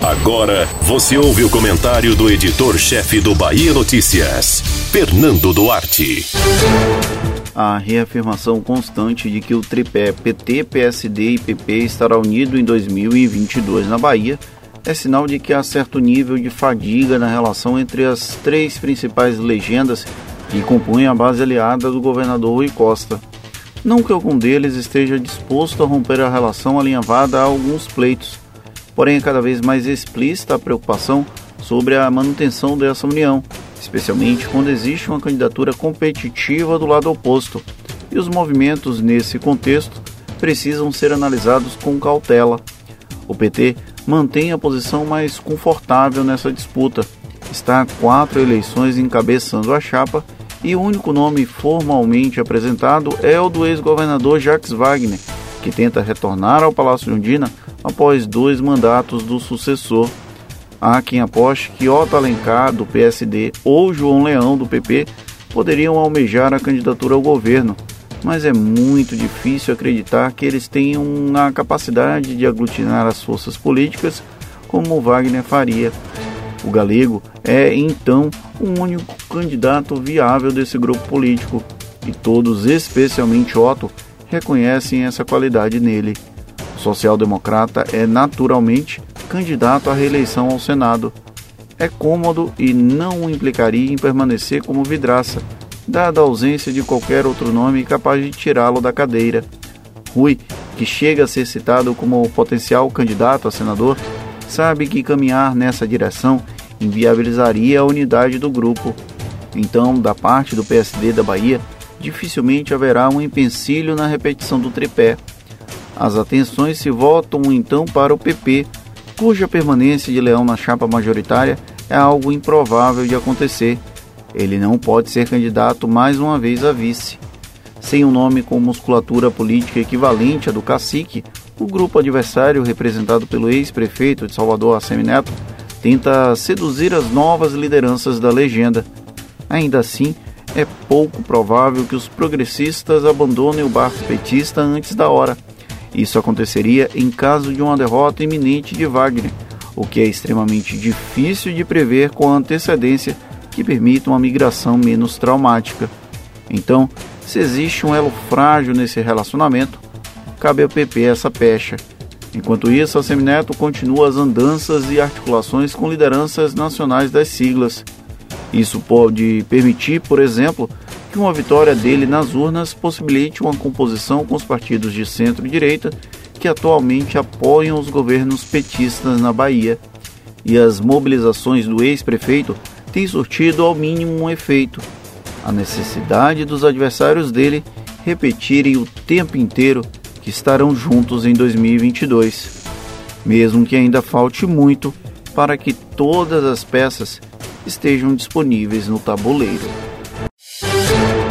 Agora você ouve o comentário do editor-chefe do Bahia Notícias, Fernando Duarte. A reafirmação constante de que o tripé PT, PSD e PP estará unido em 2022 na Bahia é sinal de que há certo nível de fadiga na relação entre as três principais legendas que compõem a base aliada do governador Rui Costa. Não que algum deles esteja disposto a romper a relação alinhavada a alguns pleitos, porém é cada vez mais explícita a preocupação sobre a manutenção dessa união, especialmente quando existe uma candidatura competitiva do lado oposto, e os movimentos nesse contexto precisam ser analisados com cautela. O PT mantém a posição mais confortável nessa disputa. Está quatro eleições encabeçando a chapa e o único nome formalmente apresentado é o do ex-governador Jacques Wagner, que tenta retornar ao Palácio de Undina após dois mandatos do sucessor. Há quem aposte que Otto Alencar, do PSD, ou João Leão, do PP, poderiam almejar a candidatura ao governo, mas é muito difícil acreditar que eles tenham a capacidade de aglutinar as forças políticas como Wagner faria. O galego é, então, o único candidato viável desse grupo político, e todos, especialmente Otto, reconhecem essa qualidade nele. Social-democrata é naturalmente candidato à reeleição ao Senado. É cômodo e não o implicaria em permanecer como vidraça, dada a ausência de qualquer outro nome capaz de tirá-lo da cadeira. Rui, que chega a ser citado como potencial candidato a senador, sabe que caminhar nessa direção inviabilizaria a unidade do grupo. Então, da parte do PSD da Bahia, dificilmente haverá um empecilho na repetição do tripé. As atenções se voltam então para o PP, cuja permanência de Leão na chapa majoritária é algo improvável de acontecer. Ele não pode ser candidato mais uma vez a vice. Sem um nome com musculatura política equivalente à do cacique, o grupo adversário, representado pelo ex-prefeito de Salvador, Assemi Neto, tenta seduzir as novas lideranças da legenda. Ainda assim, é pouco provável que os progressistas abandonem o barco petista antes da hora. Isso aconteceria em caso de uma derrota iminente de Wagner, o que é extremamente difícil de prever com antecedência que permita uma migração menos traumática. Então, se existe um elo frágil nesse relacionamento, cabe ao PP essa pecha. Enquanto isso, a Semineto continua as andanças e articulações com lideranças nacionais das siglas. Isso pode permitir, por exemplo, que uma vitória dele nas urnas possibilite uma composição com os partidos de centro e direita que atualmente apoiam os governos petistas na Bahia. E as mobilizações do ex-prefeito têm surtido ao mínimo um efeito: a necessidade dos adversários dele repetirem o tempo inteiro que estarão juntos em 2022, mesmo que ainda falte muito para que todas as peças estejam disponíveis no tabuleiro.